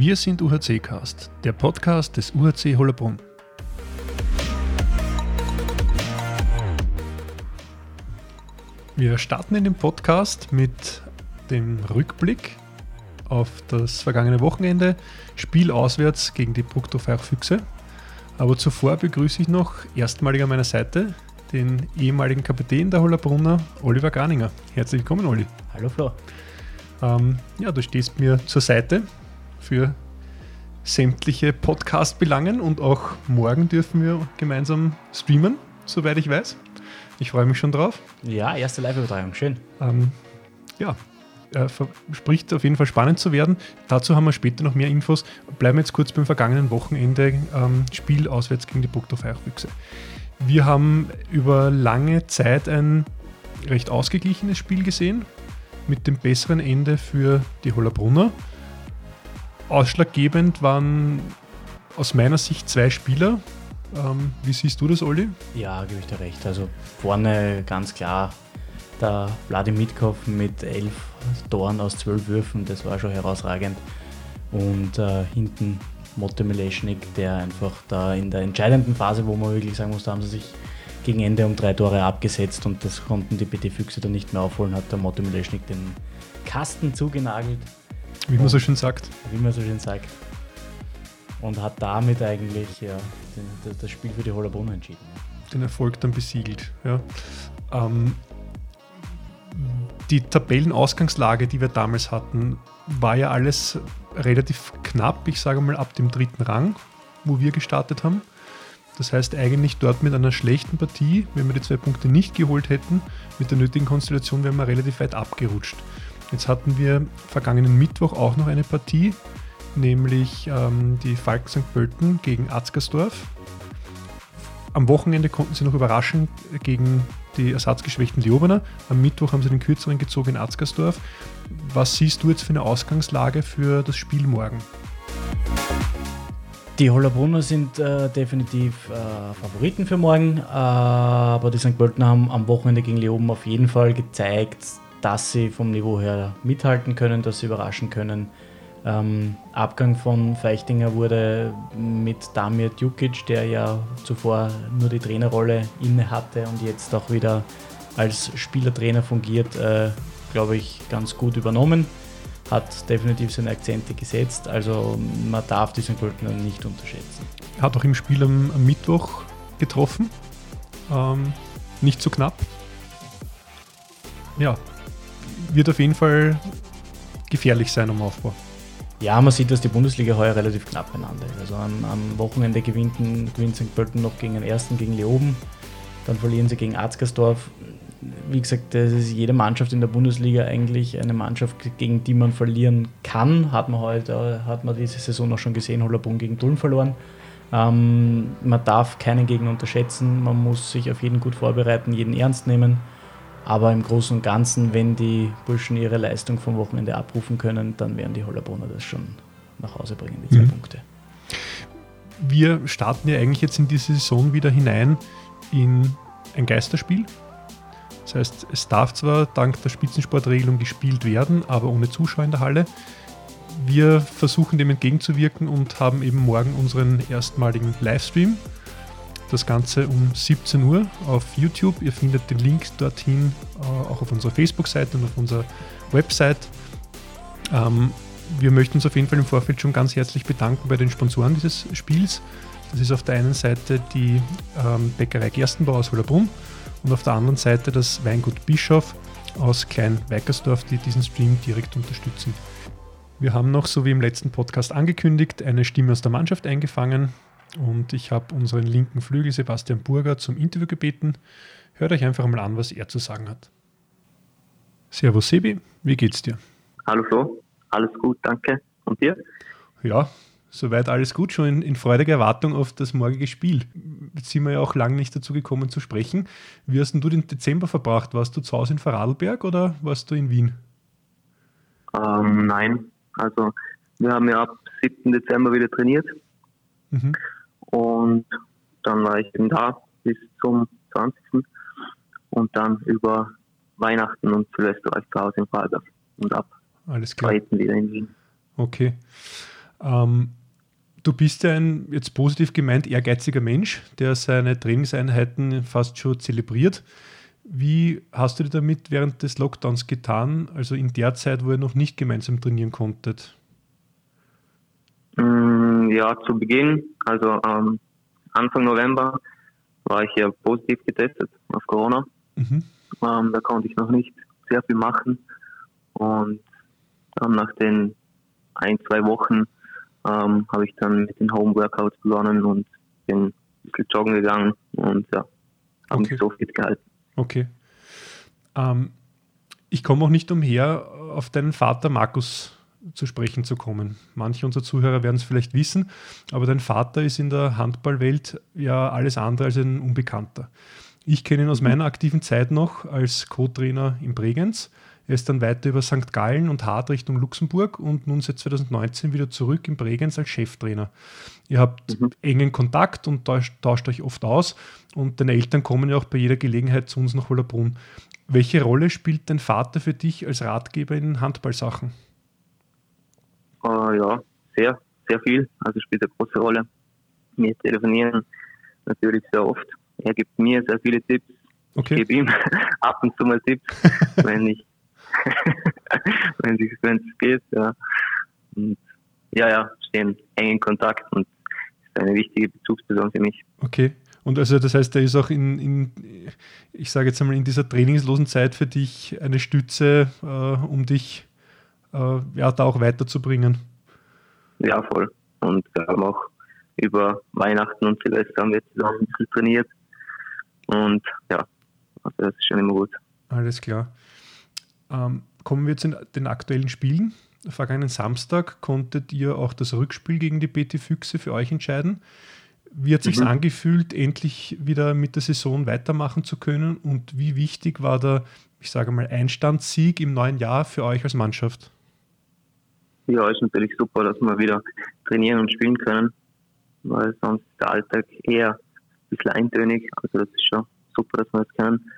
Wir sind UHC Cast, der Podcast des UHC Hollerbrunn. Wir starten in dem Podcast mit dem Rückblick auf das vergangene Wochenende. Spiel auswärts gegen die Bruckdorfer Füchse. Aber zuvor begrüße ich noch erstmalig an meiner Seite den ehemaligen Kapitän der Hollerbrunner, Oliver Garninger. Herzlich willkommen, Olli. Hallo, Flo. Ähm, ja, du stehst mir zur Seite für sämtliche Podcast-Belangen und auch morgen dürfen wir gemeinsam streamen, soweit ich weiß. Ich freue mich schon drauf. Ja, erste Live-Übertragung, schön. Ähm, ja, äh, verspricht auf jeden Fall spannend zu werden. Dazu haben wir später noch mehr Infos. Bleiben wir jetzt kurz beim vergangenen Wochenende ähm, Spiel auswärts gegen die Burgdorf Eichfüchse. Wir haben über lange Zeit ein recht ausgeglichenes Spiel gesehen, mit dem besseren Ende für die Hollerbrunner. Ausschlaggebend waren aus meiner Sicht zwei Spieler. Ähm, wie siehst du das, Olli? Ja, gebe ich dir recht. Also vorne ganz klar der Wladimir Mitkov mit elf Toren aus zwölf Würfen, das war schon herausragend. Und äh, hinten Motte Mileschnik, der einfach da in der entscheidenden Phase, wo man wirklich sagen muss, da haben sie sich gegen Ende um drei Tore abgesetzt und das konnten die BT Füchse dann nicht mehr aufholen, hat der Motte Mileschnik den Kasten zugenagelt. Wie man so schön sagt. Wie man so schön sagt. Und hat damit eigentlich ja, den, das Spiel für die Hollerbrunner entschieden. Den Erfolg dann besiegelt. Ja. Ähm, die Tabellenausgangslage, die wir damals hatten, war ja alles relativ knapp. Ich sage mal ab dem dritten Rang, wo wir gestartet haben. Das heißt eigentlich dort mit einer schlechten Partie, wenn wir die zwei Punkte nicht geholt hätten, mit der nötigen Konstellation wären wir relativ weit abgerutscht. Jetzt hatten wir vergangenen Mittwoch auch noch eine Partie, nämlich ähm, die Falken St. Pölten gegen Atzgersdorf. Am Wochenende konnten sie noch überraschen gegen die ersatzgeschwächten Leobener. Am Mittwoch haben sie den kürzeren gezogen in Atzgersdorf. Was siehst du jetzt für eine Ausgangslage für das Spiel morgen? Die Hollerbrunner sind äh, definitiv äh, Favoriten für morgen, äh, aber die St. Pöltener haben am Wochenende gegen Leoben auf jeden Fall gezeigt, dass sie vom Niveau her mithalten können, dass sie überraschen können. Ähm, Abgang von Feichtinger wurde mit Damir Djukic, der ja zuvor nur die Trainerrolle inne hatte und jetzt auch wieder als Spielertrainer fungiert, äh, glaube ich, ganz gut übernommen. Hat definitiv seine Akzente gesetzt, also man darf diesen Pöltner nicht unterschätzen. Hat auch im Spiel am, am Mittwoch getroffen, ähm, nicht so knapp. Ja, wird auf jeden Fall gefährlich sein am Aufbau. Ja, man sieht, dass die Bundesliga heuer relativ knapp beieinander ist. Also am, am Wochenende gewinnt, gewinnt St. Pölten noch gegen den ersten, gegen Leoben. Dann verlieren sie gegen Arzgersdorf. Wie gesagt, das ist jede Mannschaft in der Bundesliga eigentlich eine Mannschaft, gegen die man verlieren kann. Hat man heute, hat man diese Saison auch schon gesehen, Hollerbrunn gegen Dulm verloren. Ähm, man darf keinen Gegner unterschätzen, man muss sich auf jeden gut vorbereiten, jeden ernst nehmen. Aber im Großen und Ganzen, wenn die Burschen ihre Leistung vom Wochenende abrufen können, dann werden die Hollerbrunner das schon nach Hause bringen, die zwei mhm. Punkte. Wir starten ja eigentlich jetzt in diese Saison wieder hinein in ein Geisterspiel. Das heißt, es darf zwar dank der Spitzensportregelung gespielt werden, aber ohne Zuschauer in der Halle. Wir versuchen dem entgegenzuwirken und haben eben morgen unseren erstmaligen Livestream das Ganze um 17 Uhr auf YouTube. Ihr findet den Link dorthin äh, auch auf unserer Facebook-Seite und auf unserer Website. Ähm, wir möchten uns auf jeden Fall im Vorfeld schon ganz herzlich bedanken bei den Sponsoren dieses Spiels. Das ist auf der einen Seite die ähm, Bäckerei Gerstenbau aus Hollerbrunn und auf der anderen Seite das Weingut Bischof aus Klein-Weikersdorf, die diesen Stream direkt unterstützen. Wir haben noch, so wie im letzten Podcast angekündigt, eine Stimme aus der Mannschaft eingefangen. Und ich habe unseren linken Flügel Sebastian Burger zum Interview gebeten. Hört euch einfach mal an, was er zu sagen hat. Servus Sebi, wie geht's dir? Hallo Flo, alles gut, danke. Und dir? Ja, soweit alles gut, schon in, in freudiger Erwartung auf das morgige Spiel. Jetzt sind wir ja auch lange nicht dazu gekommen zu sprechen. Wie hast denn du den Dezember verbracht? Warst du zu Hause in Vorarlberg oder warst du in Wien? Ähm, nein, also wir haben ja ab 7. Dezember wieder trainiert. Mhm. Und dann war ich eben da bis zum 20. Und dann über Weihnachten und Silvester war ich zu Hause in Vorarlberg und ab Alles klar. wieder in Wien. Okay. Ähm, du bist ja ein, jetzt positiv gemeint, ehrgeiziger Mensch, der seine Trainingseinheiten fast schon zelebriert. Wie hast du dir damit während des Lockdowns getan, also in der Zeit, wo ihr noch nicht gemeinsam trainieren konntet? Mm, ja, zu Beginn, also ähm, Anfang November, war ich ja positiv getestet auf Corona. Mhm. Ähm, da konnte ich noch nicht sehr viel machen. Und dann nach den ein, zwei Wochen ähm, habe ich dann mit den Home Workouts begonnen und bin ein bisschen joggen gegangen und ja, habe okay. mich so fit gehalten. Okay. Ähm, ich komme auch nicht umher, auf deinen Vater Markus zu sprechen zu kommen. Manche unserer Zuhörer werden es vielleicht wissen, aber dein Vater ist in der Handballwelt ja alles andere als ein Unbekannter. Ich kenne ihn aus meiner aktiven Zeit noch als Co-Trainer in Bregenz. Er ist dann weiter über St. Gallen und Hart Richtung Luxemburg und nun seit 2019 wieder zurück in Bregenz als Cheftrainer. Ihr habt mhm. engen Kontakt und tauscht, tauscht, euch oft aus und deine Eltern kommen ja auch bei jeder Gelegenheit zu uns nach Wollerbrunn. Welche Rolle spielt dein Vater für dich als Ratgeber in Handballsachen? Uh, ja, sehr, sehr viel. Also spielt eine große Rolle. Wir telefonieren natürlich sehr oft. Er gibt mir sehr viele Tipps. Okay. Ich gebe ihm ab und zu mal Tipps, wenn ich wenn es geht. Ja. Und ja, ja, stehen eng in Kontakt und ist eine wichtige Bezugsperson für mich. Okay. Und also das heißt, er ist auch in, in ich sage jetzt einmal, in dieser trainingslosen Zeit für dich eine Stütze, äh, um dich äh, ja, da auch weiterzubringen. Ja, voll. Und wir haben auch über Weihnachten und Silvester haben wir zusammen ein bisschen trainiert. Und ja, also das ist schon immer gut. Alles klar. Ähm, kommen wir zu den aktuellen Spielen. Vergangenen Samstag konntet ihr auch das Rückspiel gegen die BT Füchse für euch entscheiden. Wie hat sich mhm. angefühlt, endlich wieder mit der Saison weitermachen zu können? Und wie wichtig war der, ich sage mal, Einstandssieg im neuen Jahr für euch als Mannschaft? Ja, ist natürlich super, dass wir wieder trainieren und spielen können, weil sonst der Alltag eher ein bisschen eintönig. Also das ist schon super, dass wir das können.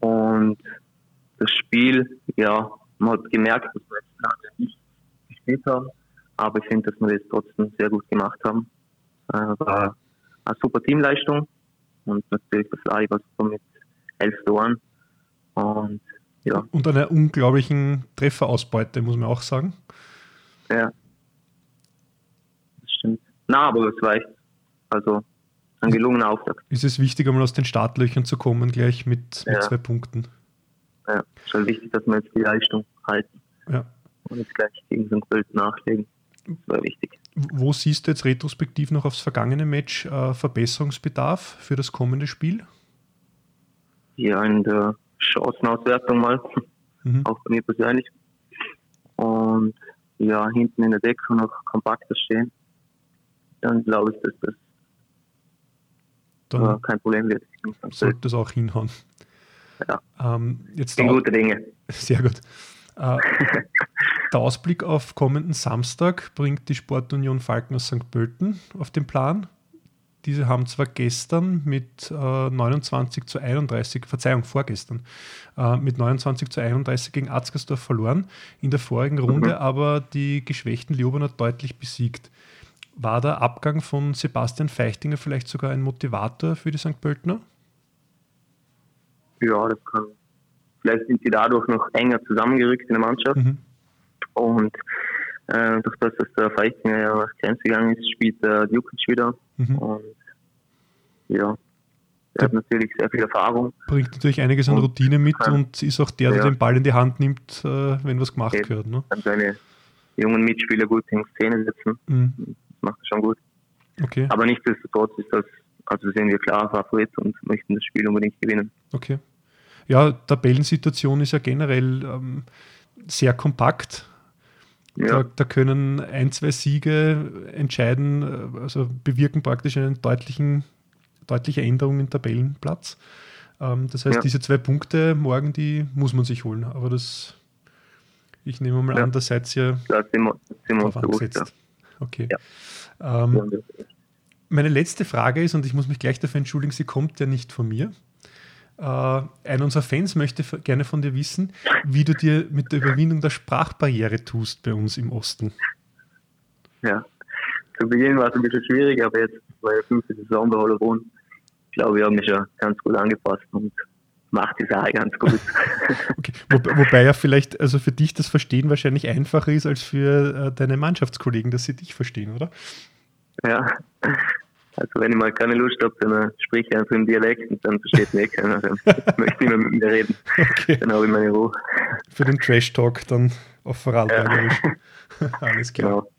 Und das Spiel, ja, man hat gemerkt, dass wir jetzt lange nicht gespielt haben, aber ich finde, dass wir das trotzdem sehr gut gemacht haben. Äh, war eine super Teamleistung und natürlich das super mit elf Toren. Und ja. Und einer unglaublichen Trefferausbeute, muss man auch sagen. Ja. Das stimmt. Na, aber es war echt, also ein gelungener Auftakt. Ist es wichtig, einmal aus den Startlöchern zu kommen, gleich mit, mit ja. zwei Punkten? Ja, schon wichtig, dass wir jetzt die Leistung halten. Ja. Und jetzt gleich gegen St. Pölten nachlegen. Das war wichtig. Wo siehst du jetzt retrospektiv noch aufs vergangene Match äh, Verbesserungsbedarf für das kommende Spiel? Ja, in der Chancenauswertung mal. Mhm. Auch bei mir persönlich. Und ja, hinten in der Deckung noch kompakter stehen, dann glaube ich, dass das dann äh, kein Problem wird. Sollte das auch hinhauen. Ja. Ähm, jetzt Sind gute Dinge. Sehr gut. Äh, der Ausblick auf kommenden Samstag bringt die Sportunion Falken aus St. Pölten auf den Plan. Diese haben zwar gestern mit äh, 29 zu 31, Verzeihung, vorgestern, äh, mit 29 zu 31 gegen Atzgersdorf verloren, in der vorigen Runde mhm. aber die geschwächten Leobener deutlich besiegt. War der Abgang von Sebastian Feichtinger vielleicht sogar ein Motivator für die St. Pöltner? Ja, das kann. Vielleicht sind sie dadurch noch enger zusammengerückt in der Mannschaft. Mhm. Und äh, durch das, dass der Feichtinger ja nach Grenze gegangen ist, spielt der Djukic wieder. Mhm. Und ja, er hat natürlich sehr viel Erfahrung. Bringt natürlich einiges an Routine mit und, und ist auch der, der ja. den Ball in die Hand nimmt, äh, wenn was gemacht wird. Ne? Kann seine jungen Mitspieler gut in Szene setzen. Mhm. Das macht er schon gut. Okay. Aber nichtsdestotrotz ist das, also sehen wir klar Favorit und möchten das Spiel unbedingt gewinnen. Okay. Ja, Tabellensituation ist ja generell ähm, sehr kompakt. Ja. Da, da, können ein, zwei Siege entscheiden, also bewirken praktisch deutlichen, deutliche Änderung im Tabellenplatz. Ähm, das heißt, ja. diese zwei Punkte morgen, die muss man sich holen. Aber das, ich nehme mal ja. an, da seid ihr ja, sind wir, sind wir angesetzt. Okay. Ähm, meine letzte Frage ist, und ich muss mich gleich dafür entschuldigen, sie kommt ja nicht von mir. Äh, einer unserer Fans möchte gerne von dir wissen, wie du dir mit der Überwindung der Sprachbarriere tust bei uns im Osten. Ja, zu Beginn war es ein bisschen schwierig, aber jetzt bei der fünften Saison bei Hollerbrunn, glaube ich, habe mich schon ganz gut angepasst und macht die Sache ganz gut. okay. Wo, wobei ja vielleicht, also für dich das Verstehen wahrscheinlich einfacher ist als für äh, deine Mannschaftskollegen, dass sie dich verstehen, oder? Ja, also wenn ich mal keine Lust habe, dann spreche ich einfach im Dialekt und dann versteht mich keiner. Dann möchte mehr mit mir reden. Okay. Dann habe ich meine Ruhe. Für den Trash-Talk dann auf Vorarlbergerisch. Ja. Alles klar. Genau.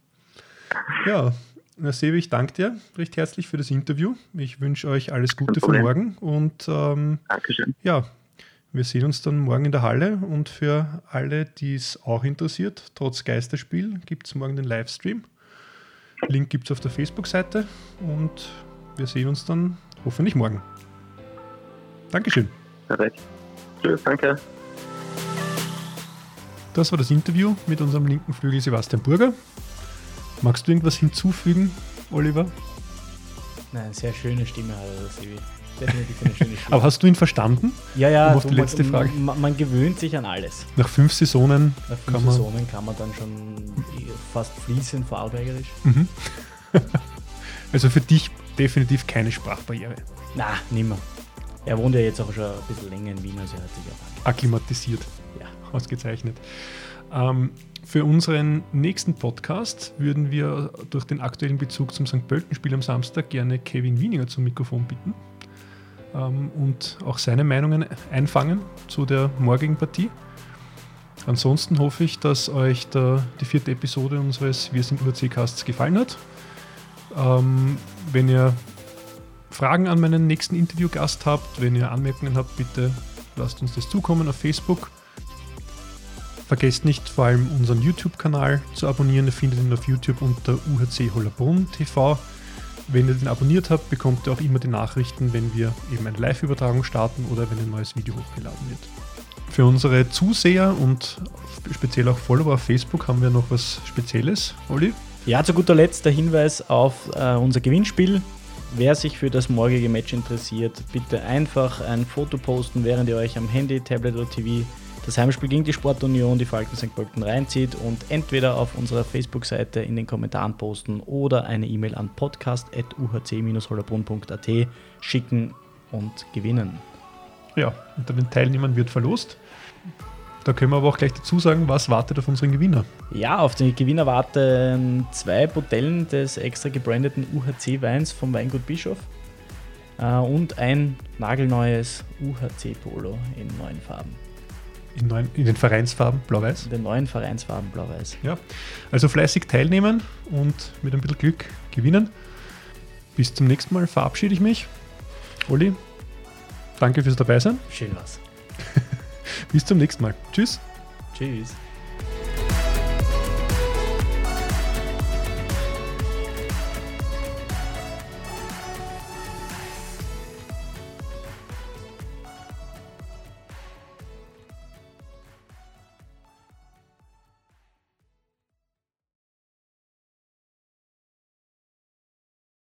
Ja, na, Sebi, ich danke dir recht herzlich für das Interview. Ich wünsche euch alles Gute für morgen und ähm, Dankeschön. ja, wir sehen uns dann morgen in der Halle und für alle, die es auch interessiert, trotz Geisterspiel, gibt es morgen den Livestream. Link gibt es auf der Facebook-Seite und wir sehen uns dann hoffentlich morgen. Dankeschön. Perfekt. Tschüss, danke. Das war das Interview mit unserem linken Flügel Sebastian Burger. Magst du irgendwas hinzufügen, Oliver? Nein, sehr schöne Stimme hat er, Sibi. Definitiv eine schöne Stimme. Aber hast du ihn verstanden? Ja, ja. Um auf die letzte man, Frage. Man, man, gewöhnt sich an alles. Nach fünf Saisonen, Nach fünf kann, Saisonen man kann man dann schon fast fließend vorarlbergerisch. Mhm. also für dich definitiv keine Sprachbarriere. Na, nimmer. Er wohnt ja jetzt auch schon ein bisschen länger in Wien, also er hat sich auch akklimatisiert. Ja. Ausgezeichnet. Ähm, für unseren nächsten Podcast würden wir durch den aktuellen Bezug zum St. Pölten-Spiel am Samstag gerne Kevin Wieninger zum Mikrofon bitten ähm, und auch seine Meinungen einfangen zu der morgigen Partie. Ansonsten hoffe ich, dass euch der, die vierte Episode unseres Wir sind UAC-Casts gefallen hat. Ähm, wenn ihr Fragen an meinen nächsten Interviewgast habt, wenn ihr Anmerkungen habt, bitte lasst uns das zukommen auf Facebook. Vergesst nicht vor allem unseren YouTube-Kanal zu abonnieren. Ihr findet ihn auf YouTube unter UHC Hollerbrunn TV. Wenn ihr den abonniert habt, bekommt ihr auch immer die Nachrichten, wenn wir eben eine Live-Übertragung starten oder wenn ein neues Video hochgeladen wird. Für unsere Zuseher und speziell auch Follower auf Facebook haben wir noch was Spezielles, Olli. Ja, zu guter Letzt der Hinweis auf äh, unser Gewinnspiel. Wer sich für das morgige Match interessiert, bitte einfach ein Foto posten, während ihr euch am Handy, Tablet oder TV das Heimspiel gegen die Sportunion, die Falken St. Pölten reinzieht und entweder auf unserer Facebook-Seite in den Kommentaren posten oder eine E-Mail an podcast.uhc-hollerbrunn.at schicken und gewinnen. Ja, unter den Teilnehmern wird verlost. Da können wir aber auch gleich dazu sagen, was wartet auf unseren Gewinner? Ja, auf den Gewinner warten zwei Botellen des extra gebrandeten UHC-Weins vom Weingut Bischof äh, und ein nagelneues UHC-Polo in neuen Farben. In, neuen, in den Vereinsfarben blau-weiß? In den neuen Vereinsfarben blau-weiß. Ja, also fleißig teilnehmen und mit ein bisschen Glück gewinnen. Bis zum nächsten Mal verabschiede ich mich. Olli, danke fürs Dabeisein. Schön was. Bis zum nächsten Mal. Tschüss. Tschüss.